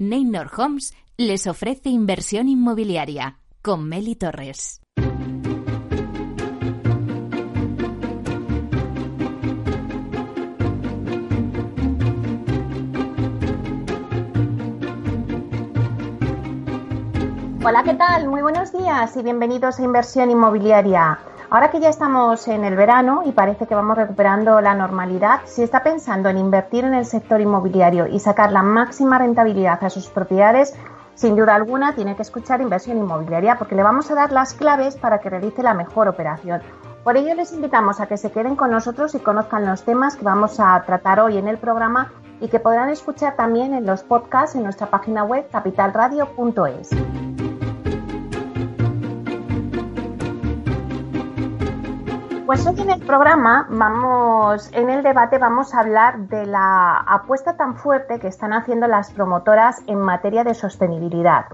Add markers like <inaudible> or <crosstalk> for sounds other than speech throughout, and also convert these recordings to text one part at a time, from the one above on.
Neynor Homes les ofrece inversión inmobiliaria con Meli Torres. Hola, ¿qué tal? Muy buenos días y bienvenidos a Inversión Inmobiliaria. Ahora que ya estamos en el verano y parece que vamos recuperando la normalidad, si está pensando en invertir en el sector inmobiliario y sacar la máxima rentabilidad a sus propiedades, sin duda alguna tiene que escuchar Inversión Inmobiliaria porque le vamos a dar las claves para que realice la mejor operación. Por ello les invitamos a que se queden con nosotros y conozcan los temas que vamos a tratar hoy en el programa y que podrán escuchar también en los podcasts en nuestra página web capitalradio.es. Pues hoy en el programa vamos, en el debate vamos a hablar de la apuesta tan fuerte que están haciendo las promotoras en materia de sostenibilidad.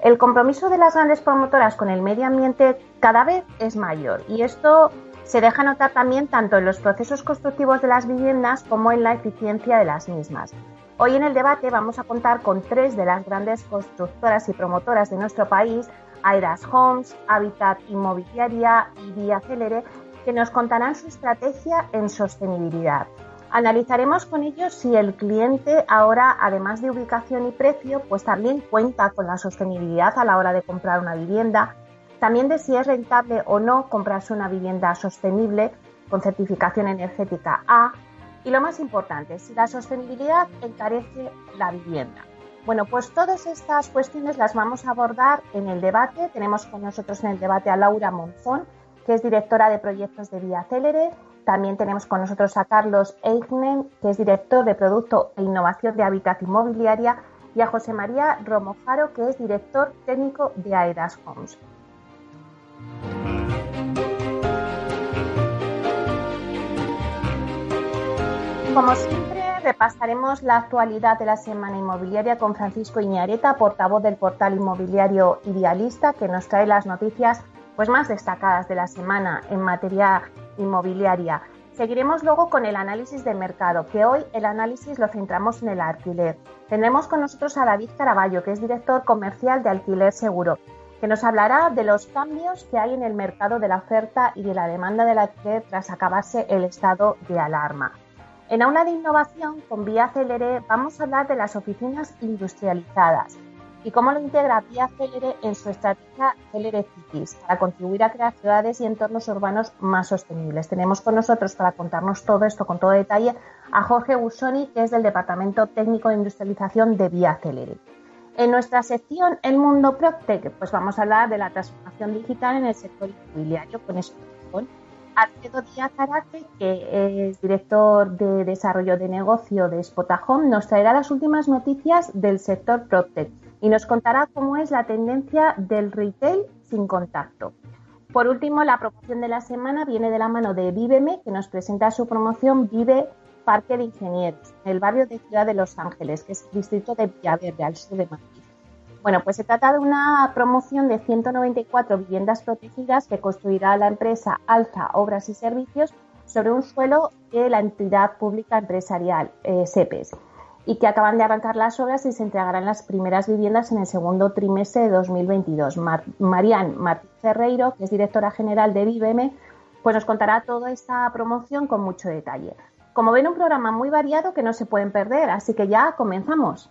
El compromiso de las grandes promotoras con el medio ambiente cada vez es mayor y esto se deja notar también tanto en los procesos constructivos de las viviendas como en la eficiencia de las mismas. Hoy en el debate vamos a contar con tres de las grandes constructoras y promotoras de nuestro país, Airas Homes, Habitat Inmobiliaria y Vía Célere, que nos contarán su estrategia en sostenibilidad. Analizaremos con ellos si el cliente ahora, además de ubicación y precio, pues también cuenta con la sostenibilidad a la hora de comprar una vivienda, también de si es rentable o no comprarse una vivienda sostenible con certificación energética A y lo más importante, si la sostenibilidad encarece la vivienda. Bueno, pues todas estas cuestiones las vamos a abordar en el debate. Tenemos con nosotros en el debate a Laura Monzón, que es directora de proyectos de Vía Célere. También tenemos con nosotros a Carlos Eignen, que es director de Producto e Innovación de Hábitat Inmobiliaria, y a José María Romojaro, que es director técnico de Aedas Homes. Como siempre, repasaremos la actualidad de la semana inmobiliaria con Francisco Iñareta, portavoz del portal inmobiliario Idealista, que nos trae las noticias pues más destacadas de la semana en materia inmobiliaria. Seguiremos luego con el análisis del mercado, que hoy el análisis lo centramos en el alquiler. Tendremos con nosotros a David Caraballo, que es director comercial de Alquiler Seguro, que nos hablará de los cambios que hay en el mercado de la oferta y de la demanda del alquiler tras acabarse el estado de alarma. En aula de innovación, con Vía Celere, vamos a hablar de las oficinas industrializadas y cómo lo integra Vía Celere en su estrategia Celere Cities para contribuir a crear ciudades y entornos urbanos más sostenibles. Tenemos con nosotros para contarnos todo esto con todo detalle a Jorge Busoni, que es del Departamento Técnico de Industrialización de Vía Celere. En nuestra sección El Mundo Proctec, pues vamos a hablar de la transformación digital en el sector inmobiliario con eso Alfredo Díaz Arate, que es director de desarrollo de negocio de Spotahome, nos traerá las últimas noticias del sector Proctec y nos contará cómo es la tendencia del retail sin contacto. Por último, la promoción de la semana viene de la mano de Víveme, que nos presenta su promoción Vive Parque de Ingenieros, en el barrio de Ciudad de Los Ángeles, que es el distrito de Villaverde, al sur de Madrid. Bueno, pues se trata de una promoción de 194 viviendas protegidas que construirá la empresa Alza Obras y Servicios sobre un suelo de la entidad pública empresarial eh, SEPES y que acaban de arrancar las obras y se entregarán las primeras viviendas en el segundo trimestre de 2022. Marian Martín Ferreiro, que es directora general de Viveme, pues nos contará toda esta promoción con mucho detalle. Como ven, un programa muy variado que no se pueden perder, así que ya comenzamos.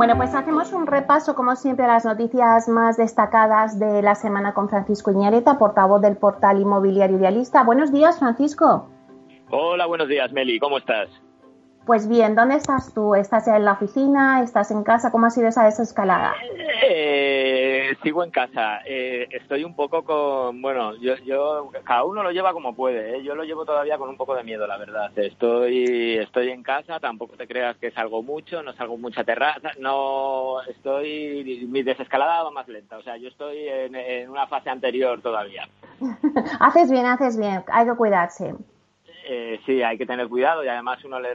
Bueno, pues hacemos un repaso, como siempre, a las noticias más destacadas de la semana con Francisco Iñareta, portavoz del portal inmobiliario Idealista. Buenos días, Francisco. Hola, buenos días, Meli. ¿Cómo estás? Pues bien, ¿dónde estás tú? ¿Estás en la oficina? ¿Estás en casa? ¿Cómo ha sido esa desescalada? Eh, sigo en casa. Eh, estoy un poco con, bueno, yo, yo, cada uno lo lleva como puede. ¿eh? Yo lo llevo todavía con un poco de miedo, la verdad. Estoy, estoy en casa. Tampoco te creas que salgo mucho, no salgo mucha terraza. No, estoy, mi desescalada va más lenta. O sea, yo estoy en una fase anterior todavía. <laughs> haces bien, haces bien. Hay que cuidarse. Eh, sí, hay que tener cuidado y además uno lee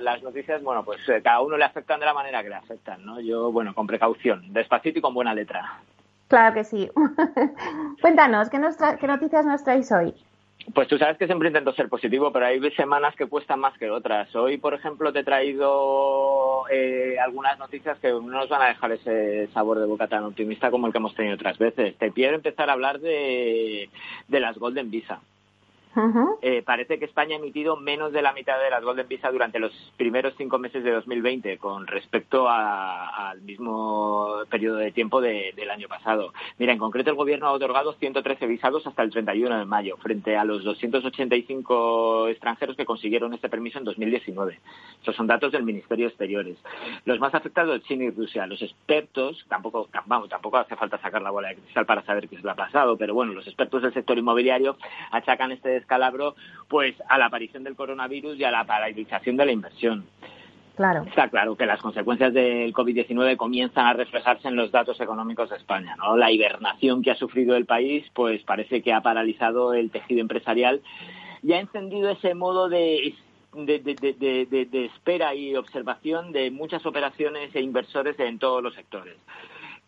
las noticias, bueno, pues eh, cada uno le afectan de la manera que le afectan, ¿no? Yo, bueno, con precaución, despacito y con buena letra. Claro que sí. <laughs> Cuéntanos, ¿qué, ¿qué noticias nos traéis hoy? Pues tú sabes que siempre intento ser positivo, pero hay semanas que cuestan más que otras. Hoy, por ejemplo, te he traído eh, algunas noticias que no nos van a dejar ese sabor de boca tan optimista como el que hemos tenido otras veces. Te quiero empezar a hablar de, de las Golden Visa. Eh, parece que España ha emitido menos de la mitad de las Golden Visa durante los primeros cinco meses de 2020 con respecto al mismo periodo de tiempo del año pasado. Mira, en concreto el Gobierno ha otorgado 113 visados hasta el 31 de mayo, frente a los 285 extranjeros que consiguieron este permiso en 2019. Esos son datos del Ministerio de Exteriores. Los más afectados, China y Rusia. Los expertos, tampoco, vamos, tampoco hace falta sacar la bola de cristal para saber qué es lo ha pasado, pero bueno, los expertos del sector inmobiliario achacan este Calabro, pues a la aparición del coronavirus y a la paralización de la inversión. Claro. Está claro que las consecuencias del COVID-19 comienzan a reflejarse en los datos económicos de España. ¿no? La hibernación que ha sufrido el país, pues parece que ha paralizado el tejido empresarial y ha encendido ese modo de de, de, de, espera y observación de muchas operaciones e inversores en todos los sectores.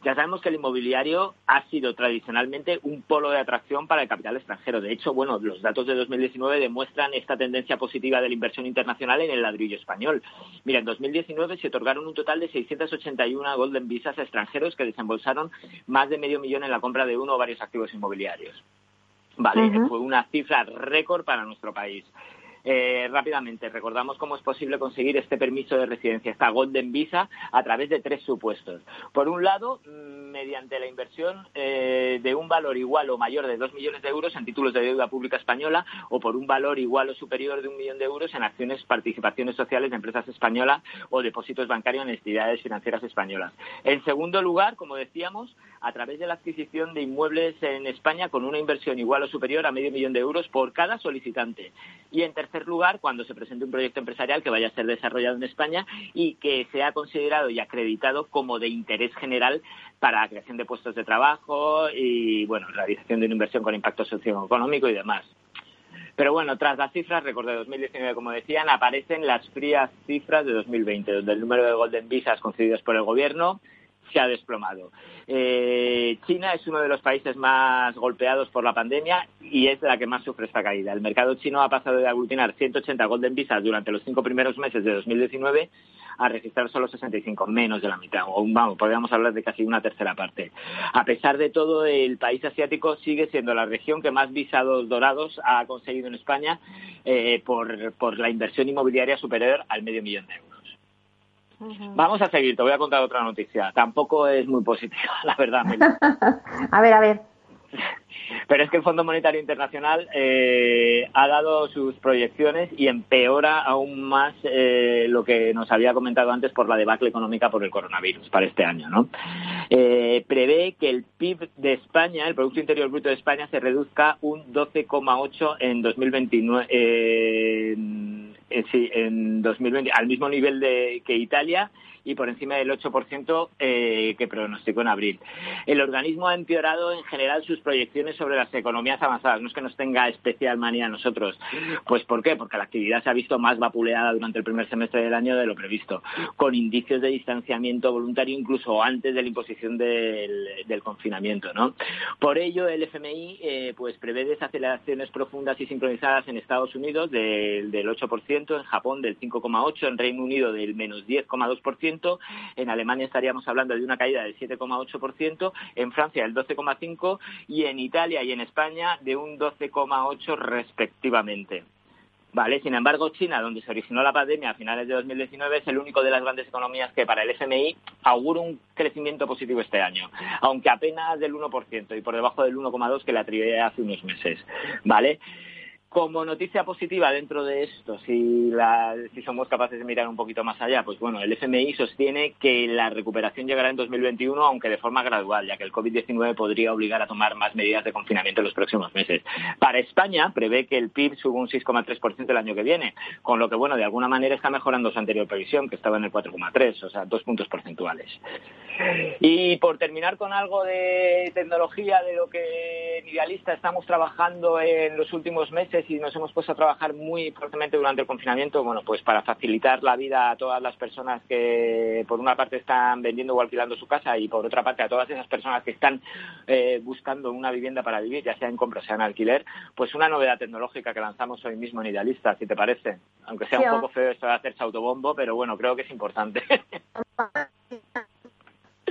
Ya sabemos que el inmobiliario ha sido tradicionalmente un polo de atracción para el capital extranjero. De hecho, bueno, los datos de 2019 demuestran esta tendencia positiva de la inversión internacional en el ladrillo español. Mira, en 2019 se otorgaron un total de 681 Golden Visas a extranjeros que desembolsaron más de medio millón en la compra de uno o varios activos inmobiliarios. Vale, fue una cifra récord para nuestro país. Eh, rápidamente, recordamos cómo es posible conseguir este permiso de residencia, esta Golden Visa, a través de tres supuestos. Por un lado, mm, mediante la inversión eh, de un valor igual o mayor de dos millones de euros en títulos de deuda pública española o por un valor igual o superior de un millón de euros en acciones, participaciones sociales de empresas españolas o depósitos bancarios en entidades financieras españolas. En segundo lugar, como decíamos, a través de la adquisición de inmuebles en España con una inversión igual o superior a medio millón de euros por cada solicitante. Y en tercer lugar, cuando se presente un proyecto empresarial que vaya a ser desarrollado en España y que sea considerado y acreditado como de interés general para la creación de puestos de trabajo y, bueno, realización de una inversión con impacto socioeconómico y demás. Pero bueno, tras las cifras, recordé 2019, como decían, aparecen las frías cifras de 2020, donde el número de Golden Visas concedidos por el Gobierno se ha desplomado. Eh, China es uno de los países más golpeados por la pandemia y es la que más sufre esta caída. El mercado chino ha pasado de aglutinar 180 Golden Visas durante los cinco primeros meses de 2019 a registrar solo 65, menos de la mitad, o vamos, podríamos hablar de casi una tercera parte. A pesar de todo, el país asiático sigue siendo la región que más visados dorados ha conseguido en España eh, por, por la inversión inmobiliaria superior al medio millón de euros. Vamos a seguir, te voy a contar otra noticia. Tampoco es muy positiva, <laughs> la verdad. <laughs> a ver, a ver. Pero es que el Fondo Monetario Internacional eh, ha dado sus proyecciones y empeora aún más eh, lo que nos había comentado antes por la debacle económica por el coronavirus para este año. ¿no? Eh, prevé que el PIB de España, el Producto Interior Bruto de España, se reduzca un 12,8 en 2029. Sí, en 2020, al mismo nivel de, que Italia y por encima del 8% eh, que pronosticó en abril. El organismo ha empeorado en general sus proyecciones sobre las economías avanzadas. No es que nos tenga especial manía a nosotros. Pues ¿por qué? Porque la actividad se ha visto más vapuleada durante el primer semestre del año de lo previsto, con indicios de distanciamiento voluntario incluso antes de la imposición del, confinamiento. ¿no? Por ello, el FMI eh, pues prevé desaceleraciones profundas y sincronizadas en Estados Unidos del, del 8%, en Japón del 5,8%, en Reino Unido del menos 10,2%, en Alemania estaríamos hablando de una caída del 7,8%, en Francia del 12,5% y en Italia y en España de un 12,8% respectivamente. Vale, sin embargo, China, donde se originó la pandemia a finales de 2019, es el único de las grandes economías que para el FMI augura un crecimiento positivo este año, aunque apenas del 1% y por debajo del 1,2% que le atribuía hace unos meses. ¿Vale? Como noticia positiva dentro de esto, si, somos capaces de mirar un poquito más allá, pues bueno, el FMI sostiene que la recuperación llegará en 2021, aunque de forma gradual, ya que el COVID-19 podría obligar a tomar más medidas de confinamiento en los próximos meses. Para España, prevé que el PIB suba un 6,3% el año que viene, con lo que, bueno, de alguna manera está mejorando su anterior previsión, que estaba en el 4,3, o sea, dos puntos porcentuales. Y por terminar con algo de tecnología, de lo que en Idealista estamos trabajando en los últimos meses, y nos hemos puesto a trabajar muy fuertemente durante el confinamiento, bueno, pues para facilitar la vida a todas las personas que por una parte están vendiendo o alquilando su casa y por otra parte a todas esas personas que están eh, buscando una vivienda para vivir, ya sea en compra o sea en alquiler, pues una novedad tecnológica que lanzamos hoy mismo en Idealista, si te parece. Aunque sea un poco feo esto de hacerse autobombo, pero bueno, creo que es importante. <laughs>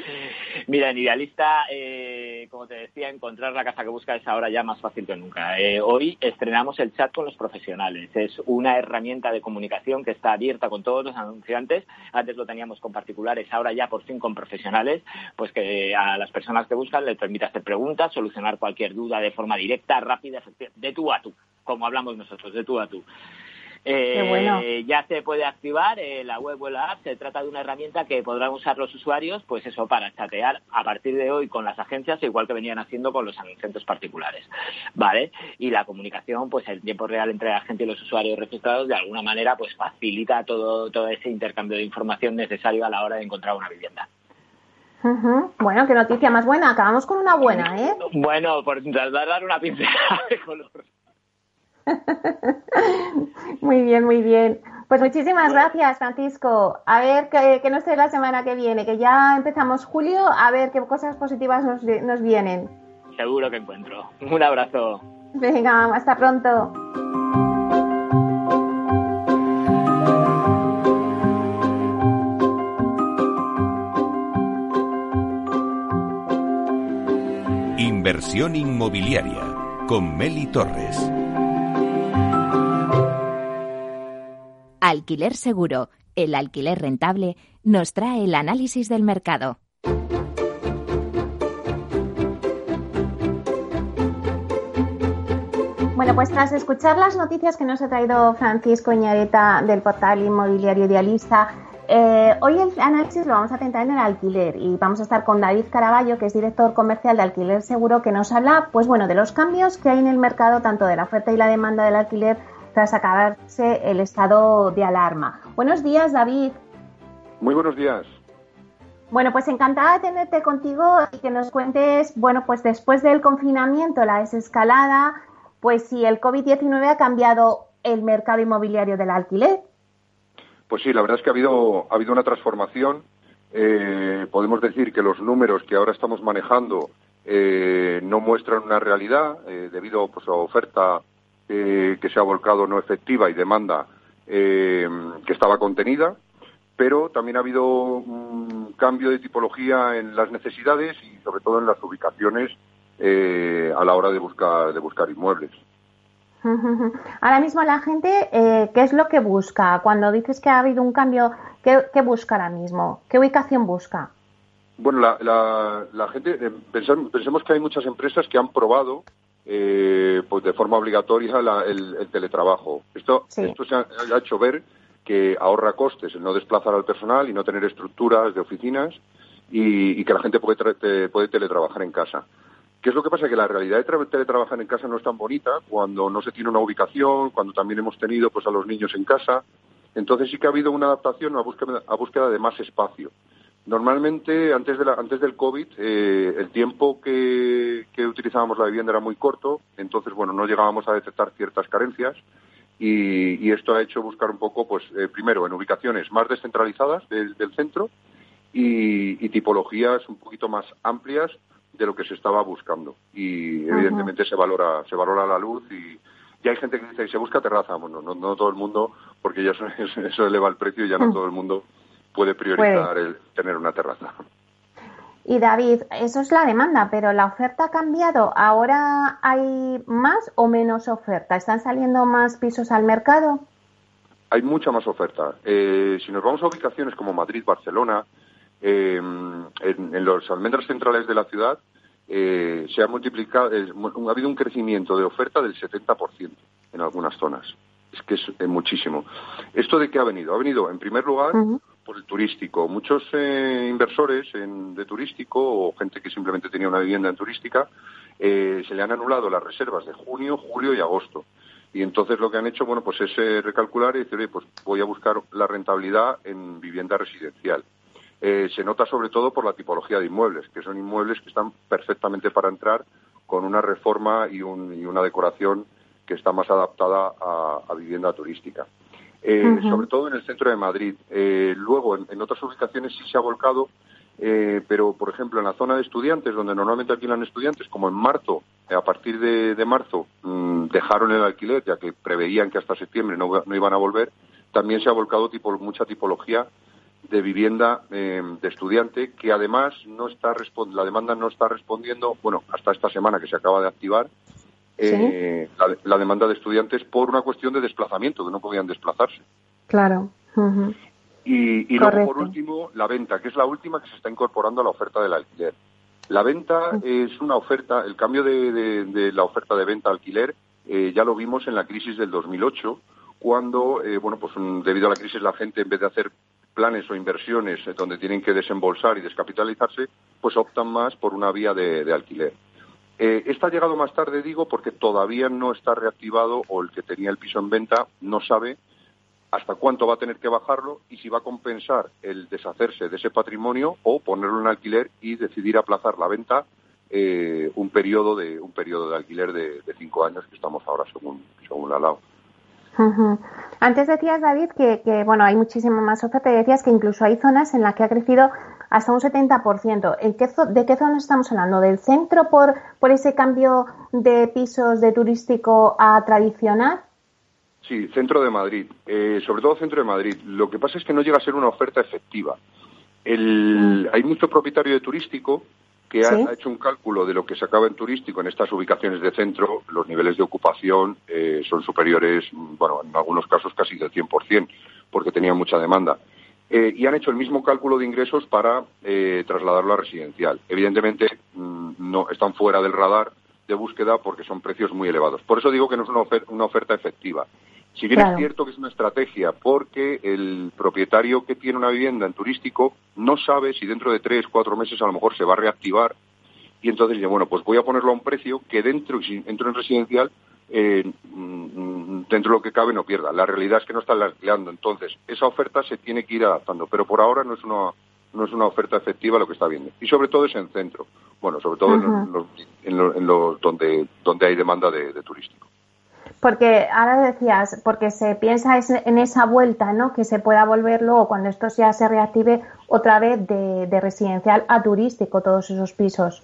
<laughs> Mira, en Idealista, eh, como te decía, encontrar la casa que busca es ahora ya más fácil que nunca. Eh, hoy estrenamos el chat con los profesionales. Es una herramienta de comunicación que está abierta con todos los anunciantes. Antes lo teníamos con particulares, ahora ya por fin con profesionales, pues que a las personas que buscan les permite hacer preguntas, solucionar cualquier duda de forma directa, rápida, de tú a tú, como hablamos nosotros, de tú a tú. Eh, ya se puede activar eh, la web o la app. Se trata de una herramienta que podrán usar los usuarios, pues eso, para chatear a partir de hoy con las agencias, igual que venían haciendo con los anunciantes particulares. ¿Vale? Y la comunicación, pues el tiempo real entre la gente y los usuarios registrados, de alguna manera, pues facilita todo, todo ese intercambio de información necesario a la hora de encontrar una vivienda. Bueno, qué noticia más buena. Acabamos con una buena, ¿eh? Bueno, por dar una pincelada de color. <laughs> muy bien, muy bien. Pues muchísimas gracias, Francisco. A ver qué nos trae la semana que viene, que ya empezamos julio, a ver qué cosas positivas nos, nos vienen. Seguro que encuentro. Un abrazo. Venga, hasta pronto. Inversión inmobiliaria con Meli Torres. Alquiler Seguro, el alquiler rentable, nos trae el análisis del mercado. Bueno, pues tras escuchar las noticias que nos ha traído Francisco Iñareta del portal inmobiliario idealista, eh, hoy el análisis lo vamos a centrar en el alquiler y vamos a estar con David Caraballo, que es director comercial de Alquiler Seguro, que nos habla, pues bueno, de los cambios que hay en el mercado, tanto de la oferta y la demanda del alquiler tras acabarse el estado de alarma. Buenos días, David. Muy buenos días. Bueno, pues encantada de tenerte contigo y que nos cuentes, bueno, pues después del confinamiento, la desescalada, pues si el COVID-19 ha cambiado el mercado inmobiliario del alquiler. Pues sí, la verdad es que ha habido, ha habido una transformación. Eh, podemos decir que los números que ahora estamos manejando eh, no muestran una realidad eh, debido pues, a oferta eh, que se ha volcado no efectiva y demanda eh, que estaba contenida, pero también ha habido un cambio de tipología en las necesidades y sobre todo en las ubicaciones eh, a la hora de buscar, de buscar inmuebles. <laughs> Ahora mismo la gente, ¿qué es lo que busca? Cuando dices que ha habido un cambio, ¿qué, busca ahora mismo? ¿Qué ubicación busca? Bueno, la, la, gente, pensemos que hay muchas empresas que han probado eh, pues de forma obligatoria el, teletrabajo. Esto, esto se ha, hecho ver que ahorra costes el no desplazar al personal y no tener estructuras de oficinas y, que la gente puede, puede teletrabajar en casa. ¿Qué es lo que pasa? Que la realidad de teletrabajar en casa no es tan bonita cuando no se tiene una ubicación, cuando también hemos tenido pues a los niños en casa. Entonces sí que ha habido una adaptación a búsqueda, a búsqueda de más espacio. Normalmente, antes, de la, antes del COVID, eh, el tiempo que, utilizábamos la vivienda era muy corto, entonces, bueno, no llegábamos a detectar ciertas carencias y, esto ha hecho buscar un poco, pues, eh, primero, en ubicaciones más descentralizadas del, centro y, tipologías un poquito más amplias de lo que se estaba buscando. Y, evidentemente, se valora se valora la luz y, hay gente que dice, se busca terraza. Bueno, no, no todo el mundo, porque ya eso, <laughs> eso eleva el precio y ya no mm. todo el mundo puede priorizar el tener una terraza. Y David, eso es la demanda, pero la oferta ha cambiado. ¿Ahora hay más o menos oferta? ¿Están saliendo más pisos al mercado? Hay mucha más oferta. Eh, si nos vamos a ubicaciones como Madrid, Barcelona, eh, en, los almendras centrales de la ciudad, eh, se ha multiplicado, ha habido un crecimiento de oferta del 70%. en algunas zonas. Es que es muchísimo. ¿Esto de qué ha venido? Ha venido, en primer lugar, por el turístico. Muchos eh, inversores en, de turístico o gente que simplemente tenía una vivienda en turística eh, se le han anulado las reservas de junio, julio y agosto. Y entonces lo que han hecho, bueno, pues es eh, recalcular y decir, pues voy a buscar la rentabilidad en vivienda residencial. Eh, se nota sobre todo por la tipología de inmuebles, que son inmuebles que están perfectamente para entrar con una reforma y, una decoración que está más adaptada a, vivienda turística. Eh, sobre todo en el centro de Madrid. luego, en, otras ubicaciones sí se ha volcado eh, pero, por ejemplo, en la zona de estudiantes, donde normalmente alquilan estudiantes, como en marzo, eh, a partir de, marzo, mm, dejaron el alquiler, ya que preveían que hasta septiembre no, iban a volver, también se ha volcado tipo, mucha tipología de vivienda eh, de estudiante, que además no está la demanda no está respondiendo, bueno, hasta esta semana que se acaba de activar, la, demanda de estudiantes por una cuestión de desplazamiento, que no podían desplazarse. Claro. Y, luego, por último, la venta, que es la última que se está incorporando a la oferta del alquiler. La venta es una oferta, el cambio de, la oferta de venta-alquiler eh, ya lo vimos en la crisis del 2008, cuando, eh, bueno, pues debido a la crisis la gente en vez de hacer planes o inversiones eh, donde tienen que desembolsar y descapitalizarse, pues optan más por una vía de, alquiler. Eh, esta ha llegado más tarde, digo, porque todavía no está reactivado o el que tenía el piso en venta no sabe hasta cuánto va a tener que bajarlo y si va a compensar el deshacerse de ese patrimonio o ponerlo en alquiler y decidir aplazar la venta eh, un periodo de un periodo de alquiler de, cinco años que estamos ahora según según la LAO. Antes decías, David, que, bueno hay muchísimo más oferta y decías que incluso hay zonas en las que ha crecido hasta un 70%. ¿En qué ¿De qué zona estamos hablando? ¿Del centro por, por ese cambio de pisos de turístico a tradicional? Sí, centro de Madrid, eh, sobre todo centro de Madrid. Lo que pasa es que no llega a ser una oferta efectiva. El, mm. Hay mucho propietario de turístico que ha, hecho un cálculo de lo que se acaba en turístico en estas ubicaciones de centro. Los niveles de ocupación eh, son superiores, bueno, en algunos casos casi del 100%, porque tenían mucha demanda. Eh, y han hecho el mismo cálculo de ingresos para trasladarlo a residencial. Evidentemente, mm, no están fuera del radar de búsqueda porque son precios muy elevados. Por eso digo que no es una oferta efectiva. Si bien es cierto que es una estrategia, porque el propietario que tiene una vivienda en turístico no sabe si dentro de tres, cuatro meses a lo mejor se va a reactivar y entonces dice, bueno, pues voy a ponerlo a un precio que dentro, si entro en residencial, eh, mm, dentro de lo que cabe no pierda. La realidad es que no está alquilando. Entonces, esa oferta se tiene que ir adaptando, pero por ahora no es una no es una oferta efectiva lo que está viendo. Y sobre todo es en centro. Bueno, sobre todo en, los, donde, donde hay demanda de turístico. Porque ahora decías, porque se piensa en esa vuelta, ¿no? Que se pueda volver luego, cuando esto ya se reactive, otra vez de, residencial a turístico, todos esos pisos.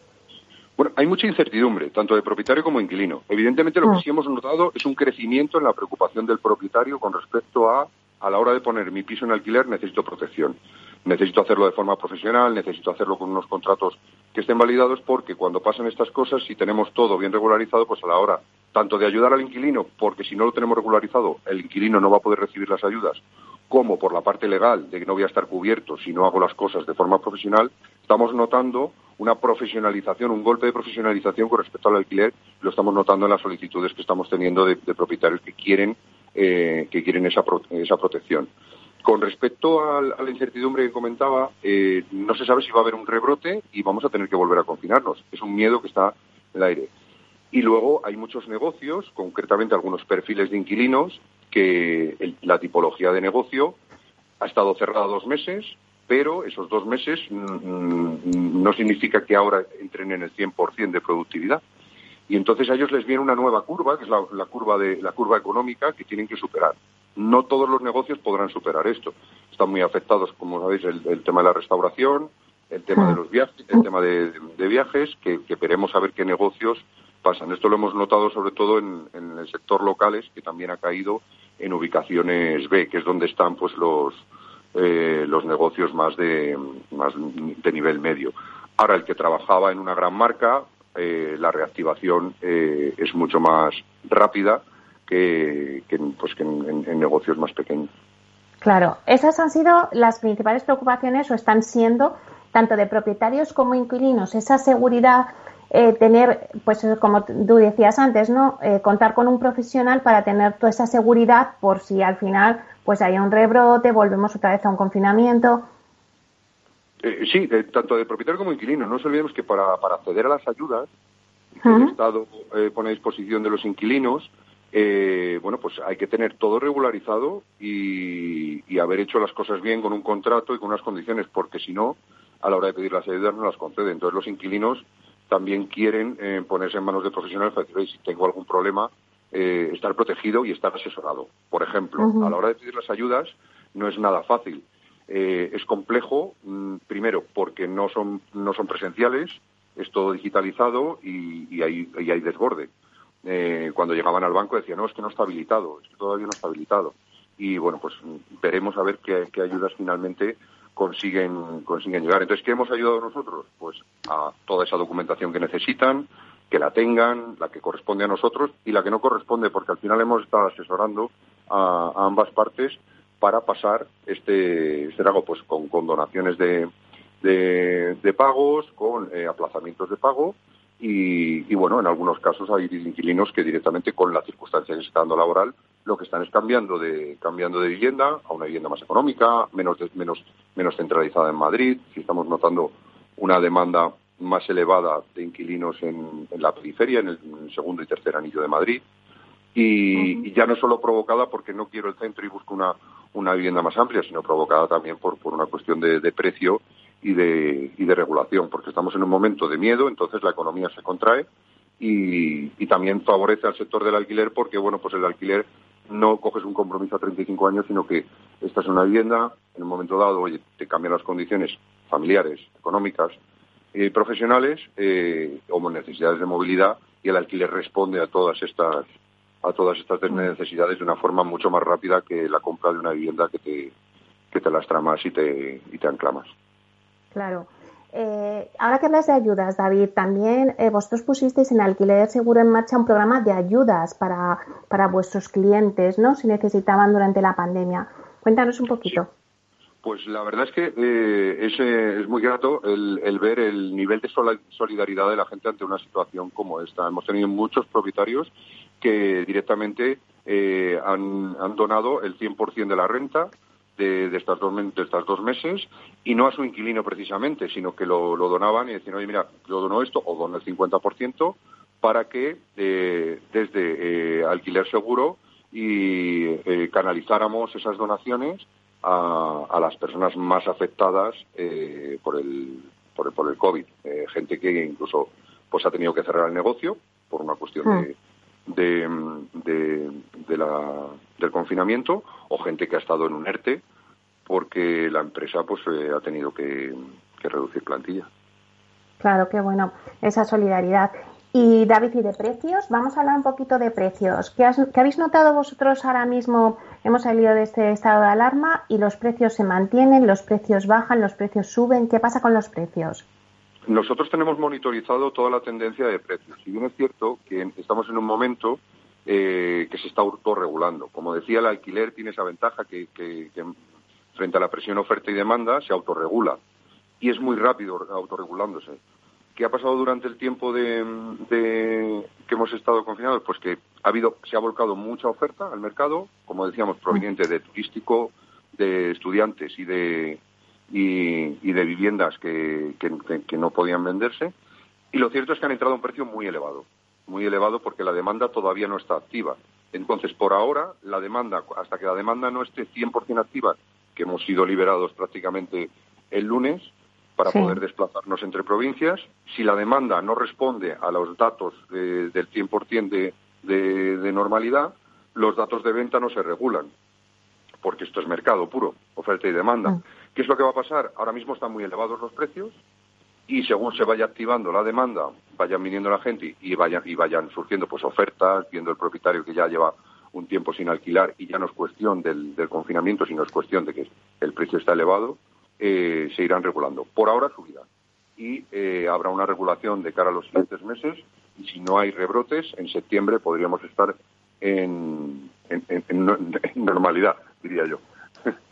Bueno, hay mucha incertidumbre, tanto de propietario como de inquilino. Evidentemente, lo que mm. sí hemos notado es un crecimiento en la preocupación del propietario con respecto a, a la hora de poner mi piso en alquiler, necesito protección necesito hacerlo de forma profesional, necesito hacerlo con unos contratos que estén validados porque cuando pasan estas cosas, si tenemos todo bien regularizado, pues a la hora tanto de ayudar al inquilino, porque si no lo tenemos regularizado, el inquilino no va a poder recibir las ayudas, como por la parte legal de que no voy a estar cubierto si no hago las cosas de forma profesional, estamos notando una profesionalización, un golpe de profesionalización con respecto al alquiler, lo estamos notando en las solicitudes que estamos teniendo de, propietarios que quieren, eh, que quieren esa, esa protección. Con respecto a, la incertidumbre que comentaba, eh, no se sabe si va a haber un rebrote y vamos a tener que volver a confinarnos. Es un miedo que está en el aire. Y luego hay muchos negocios, concretamente algunos perfiles de inquilinos, que la tipología de negocio ha estado cerrada dos meses, pero esos dos meses mm, no significa que ahora entren en el 100% de productividad. Y entonces a ellos les viene una nueva curva, que es la, curva de la curva económica que tienen que superar no todos los negocios podrán superar esto. Están muy afectados, como sabéis, el, tema de la restauración, el tema de los viajes, el tema de, viajes, que, veremos a ver qué negocios pasan. Esto lo hemos notado sobre todo en, el sector locales, que también ha caído en ubicaciones B, que es donde están pues los eh, los negocios más de más de nivel medio. Ahora el que trabajaba en una gran marca, eh, la reactivación eh, es mucho más rápida que, pues, en, negocios más pequeños. Claro, esas han sido las principales preocupaciones o están siendo tanto de propietarios como inquilinos, esa seguridad eh, tener, pues como tú decías antes, ¿no? Eh, contar con un profesional para tener toda esa seguridad por si al final pues hay un rebrote, volvemos otra vez a un confinamiento. Eh, sí, tanto de propietario como inquilino. No nos olvidemos que para, para acceder a las ayudas que el Estado pone a disposición de los inquilinos, bueno, pues hay que tener todo regularizado y, y, haber hecho las cosas bien con un contrato y con unas condiciones, porque si no, a la hora de pedir las ayudas no las concede. Entonces los inquilinos también quieren eh, ponerse en manos de profesionales para decir, si tengo algún problema, eh, estar protegido y estar asesorado. Por ejemplo, a la hora de pedir las ayudas no es nada fácil. Eh, es complejo, mm, primero, porque no son, no son presenciales, es todo digitalizado y, hay, hay, desborde. Cuando llegaban al banco decían, no, es que no está habilitado, es que todavía no está habilitado. Y bueno, pues veremos a ver qué, ayudas finalmente consiguen, consiguen llegar. Entonces, ¿qué hemos ayudado nosotros? Pues a toda esa documentación que necesitan, que la tengan, la que corresponde a nosotros y la que no corresponde, porque al final hemos estado asesorando a, ambas partes para pasar este, este pues con, con donaciones de, de, pagos, con eh, aplazamientos de pago y, bueno, en algunos casos hay inquilinos que directamente con la circunstancia que se está dando laboral, lo que están es cambiando de, cambiando de vivienda a una vivienda más económica, menos, menos, menos centralizada en Madrid. Si estamos notando una demanda más elevada de inquilinos en, la periferia, en el, segundo y tercer anillo de Madrid. Y, ya no solo provocada porque no quiero el centro y busco una, una vivienda más amplia, sino provocada también por, por una cuestión de, de precio y de, y de regulación, porque estamos en un momento de miedo, entonces la economía se contrae y, también favorece al sector del alquiler porque, bueno, pues el alquiler no coges un compromiso a 35 años, sino que estás en una vivienda, en un momento dado, oye, te cambian las condiciones familiares, económicas y profesionales eh, o necesidades de movilidad y el alquiler responde a todas estas a todas estas necesidades de una forma mucho más rápida que la compra de una vivienda que te que te las tramas y te y te anclamas. Claro. Eh, ahora que hablas de ayudas, David, también eh, vosotros pusisteis en Alquiler Seguro en marcha un programa de ayudas para, para vuestros clientes, ¿no? Si necesitaban durante la pandemia. Cuéntanos un poquito. Pues la verdad es que eh, es, muy grato el, ver el nivel de solidaridad de la gente ante una situación como esta. Hemos tenido muchos propietarios que directamente han, han donado el 100% de la renta, de, estas dos, de estas dos meses y no a su inquilino precisamente, sino que lo, donaban y decían, oye, mira, yo dono esto o dono el 50% para que eh, desde eh, alquiler seguro y eh, canalizáramos esas donaciones a, a, las personas más afectadas por, el, por, el, por el COVID. gente que incluso pues ha tenido que cerrar el negocio por una cuestión de, de, de, la, del confinamiento o gente que ha estado en un ERTE porque la empresa pues eh, ha tenido que, reducir plantilla. Claro, qué bueno, esa solidaridad. Y David, ¿y de precios? Vamos a hablar un poquito de precios. ¿Qué, ¿Qué, habéis notado vosotros ahora mismo? Hemos salido de este estado de alarma y los precios se mantienen, los precios bajan, los precios suben. ¿Qué pasa con los precios? Nosotros tenemos monitorizado toda la tendencia de precios. Si bien es cierto que estamos en un momento eh, que se está autorregulando. Como decía, el alquiler tiene esa ventaja que, frente a la presión oferta y demanda se autorregula y es muy rápido autorregulándose. ¿Qué ha pasado durante el tiempo de, que hemos estado confinados? Pues que ha habido, se ha volcado mucha oferta al mercado, como decíamos, proveniente de turístico, de estudiantes y de y, de viviendas que, que, no podían venderse. Y lo cierto es que han entrado a un precio muy elevado, muy elevado porque la demanda todavía no está activa. Entonces, por ahora, la demanda, hasta que la demanda no esté 100% activa, que hemos sido liberados prácticamente el lunes para poder desplazarnos entre provincias, si la demanda no responde a los datos del 100% de, de, de normalidad, los datos de venta no se regulan, porque esto es mercado puro, oferta y demanda. Mm. ¿Qué es lo que va a pasar? Ahora mismo están muy elevados los precios y según se vaya activando la demanda, vayan viniendo la gente y vayan, y vayan surgiendo pues ofertas, viendo el propietario que ya lleva un tiempo sin alquilar y ya no es cuestión del, confinamiento, sino es cuestión de que el precio está elevado, eh, se irán regulando. Por ahora subirá. Y eh, habrá una regulación de cara a los siguientes meses y si no hay rebrotes, en septiembre podríamos estar en, normalidad, diría yo.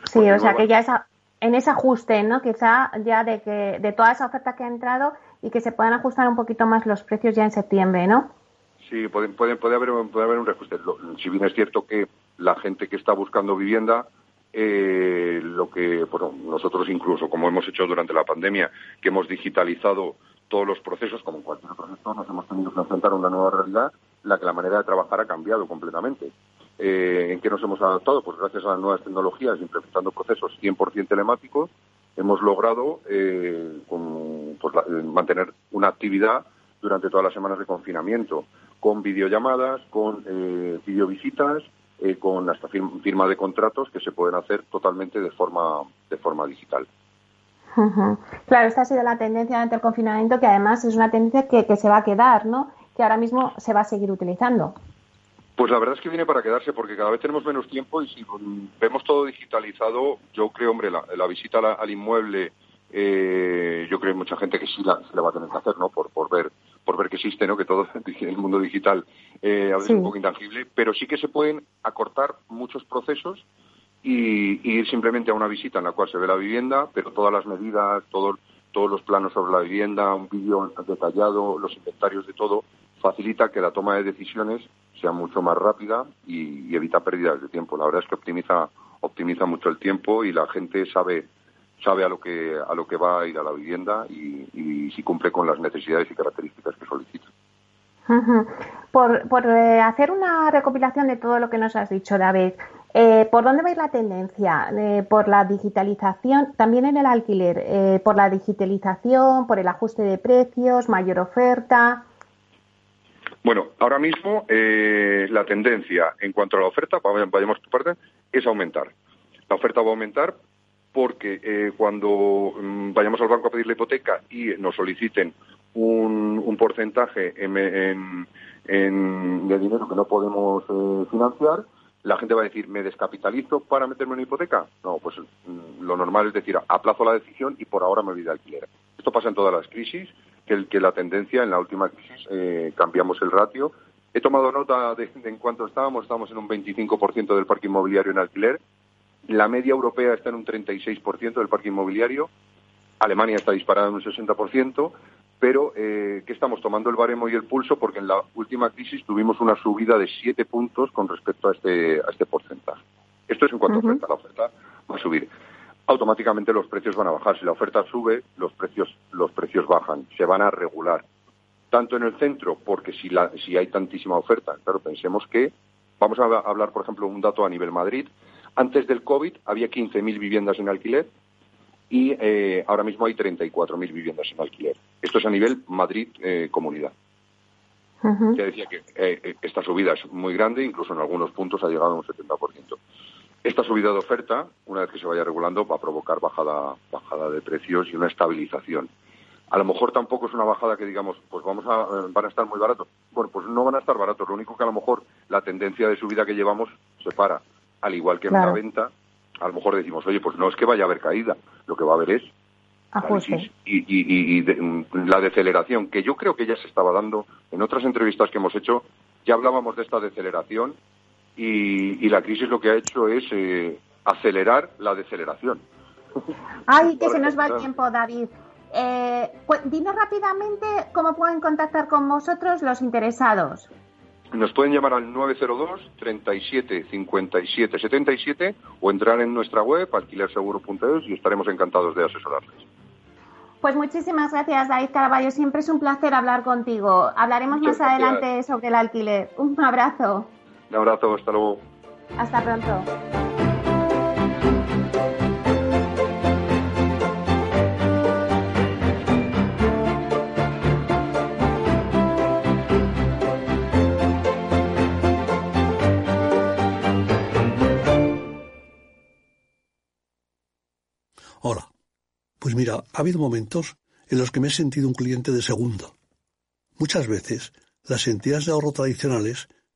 Sí, o sea que ya esa, en ese ajuste, ¿no? Quizá ya de que de toda esa oferta que ha entrado, y que se puedan ajustar un poquito más los precios ya en septiembre, ¿no? Sí, puede, puede, haber, puede haber un reajuste. Si bien es cierto que la gente que está buscando vivienda, eh, lo que bueno, nosotros incluso, como hemos hecho durante la pandemia, que hemos digitalizado todos los procesos, como en cualquier otro nos hemos tenido que enfrentar a una nueva realidad, la que la manera de trabajar ha cambiado completamente. Eh, ¿En qué nos hemos adaptado? Pues gracias a las nuevas tecnologías, implementando procesos 100% telemáticos, hemos logrado eh, pues, mantener una actividad durante todas las semanas de confinamiento, con videollamadas, con eh, videovisitas, eh, con hasta firma de contratos que se pueden hacer totalmente de forma, de forma digital. Claro, esta ha sido la tendencia ante el confinamiento, que además es una tendencia que, que se va a quedar, ¿no? Que ahora mismo se va a seguir utilizando. Pues la verdad es que viene para quedarse porque cada vez tenemos menos tiempo y si vemos todo digitalizado, yo creo, hombre, la, visita al, inmueble, eh, yo creo que hay mucha gente que sí la, va a tener que hacer, ¿no? Por, por ver por ver que existe, ¿no? Que todo <laughs> el mundo digital eh, a veces es un poco intangible, pero sí que se pueden acortar muchos procesos y, ir simplemente a una visita en la cual se ve la vivienda, pero todas las medidas, todos todos los planos sobre la vivienda, un vídeo detallado, los inventarios de todo, facilita que la toma de decisiones sea mucho más rápida y, evita pérdidas de tiempo. La verdad es que optimiza optimiza mucho el tiempo y la gente sabe sabe a lo que a lo que va a ir a la vivienda y, si cumple con las necesidades y características que solicita. Por, por eh, hacer una recopilación de todo lo que nos has dicho, David, eh, ¿por dónde va a ir la tendencia? Eh, ¿Por la digitalización, también en el alquiler? ¿Por la digitalización, por el ajuste de precios, mayor oferta? Bueno, ahora mismo eh, la tendencia en cuanto a la oferta, vayamos por parte, es aumentar. La oferta va a aumentar porque eh, cuando mm, vayamos al banco a pedir la hipoteca y nos soliciten un, porcentaje en, de dinero que no podemos eh, financiar, la gente va a decir, ¿me descapitalizo para meterme en hipoteca? No, pues mm, lo normal es decir, aplazo la decisión y por ahora me voy de alquiler. Esto pasa en todas las crisis que, que la tendencia en la última crisis eh, cambiamos el ratio. He tomado nota de, en cuánto estábamos, estamos en un 25% del parque inmobiliario en alquiler. La media europea está en un 36% del parque inmobiliario. Alemania está disparada en un 60%, pero eh, que estamos tomando el baremo y el pulso porque en la última crisis tuvimos una subida de 7 puntos con respecto a este, a este porcentaje. Esto es en cuanto a oferta. La oferta va a subir automáticamente los precios van a bajar. Si la oferta sube, los precios, los precios bajan, se van a regular. Tanto en el centro, porque si, la, si hay tantísima oferta, claro, pensemos que, vamos a hablar, por ejemplo, un dato a nivel Madrid, antes del COVID había 15.000 viviendas en alquiler y eh, ahora mismo hay 34.000 viviendas en alquiler. Esto es a nivel Madrid-Comunidad. Eh, decía que eh, esta subida es muy grande, incluso en algunos puntos ha llegado a un 70%. Esta subida de oferta, una vez que se vaya regulando, va a provocar bajada, bajada de precios y una estabilización. A lo mejor tampoco es una bajada que digamos, pues vamos a, eh, van a estar muy baratos. Bueno, pues no van a estar baratos. Lo único que a lo mejor la tendencia de subida que llevamos se para. Al igual que en la venta, a lo mejor decimos, oye, pues no es que vaya a haber caída. Lo que va a haber es Ajuste. y, y, mm, la deceleración, que yo creo que ya se estaba dando en otras entrevistas que hemos hecho, ya hablábamos de esta deceleración y, la crisis lo que ha hecho es eh, acelerar la deceleración. Ay, que se nos va el tiempo, David. Eh, dinos rápidamente cómo pueden contactar con vosotros los interesados. Nos pueden llamar al 902 37 57 77 o entrar en nuestra web alquilerseguro.es y estaremos encantados de asesorarles. Pues muchísimas gracias, David Caraballo. Siempre es un placer hablar contigo. Hablaremos más adelante sobre el alquiler. Un abrazo. Un abrazo, hasta luego. Hasta pronto. Hola. Pues mira, ha habido momentos en los que me he sentido un cliente de segunda. Muchas veces, las entidades de ahorro tradicionales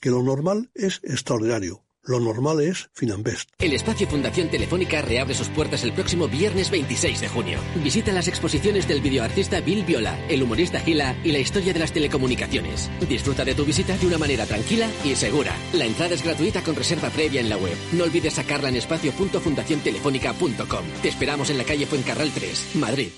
que lo normal es extraordinario. Lo normal es Finambest. El espacio Fundación Telefónica reabre sus puertas el próximo viernes 26 de junio. Visita las exposiciones del videoartista Bill Viola, el humorista Gila y la historia de las telecomunicaciones. Disfruta de tu visita de una manera tranquila y segura. La entrada es gratuita con reserva previa en la web. No olvides sacarla en espacio.fundaciontelefónica.com. Te esperamos en la calle Fuencarral 3, Madrid.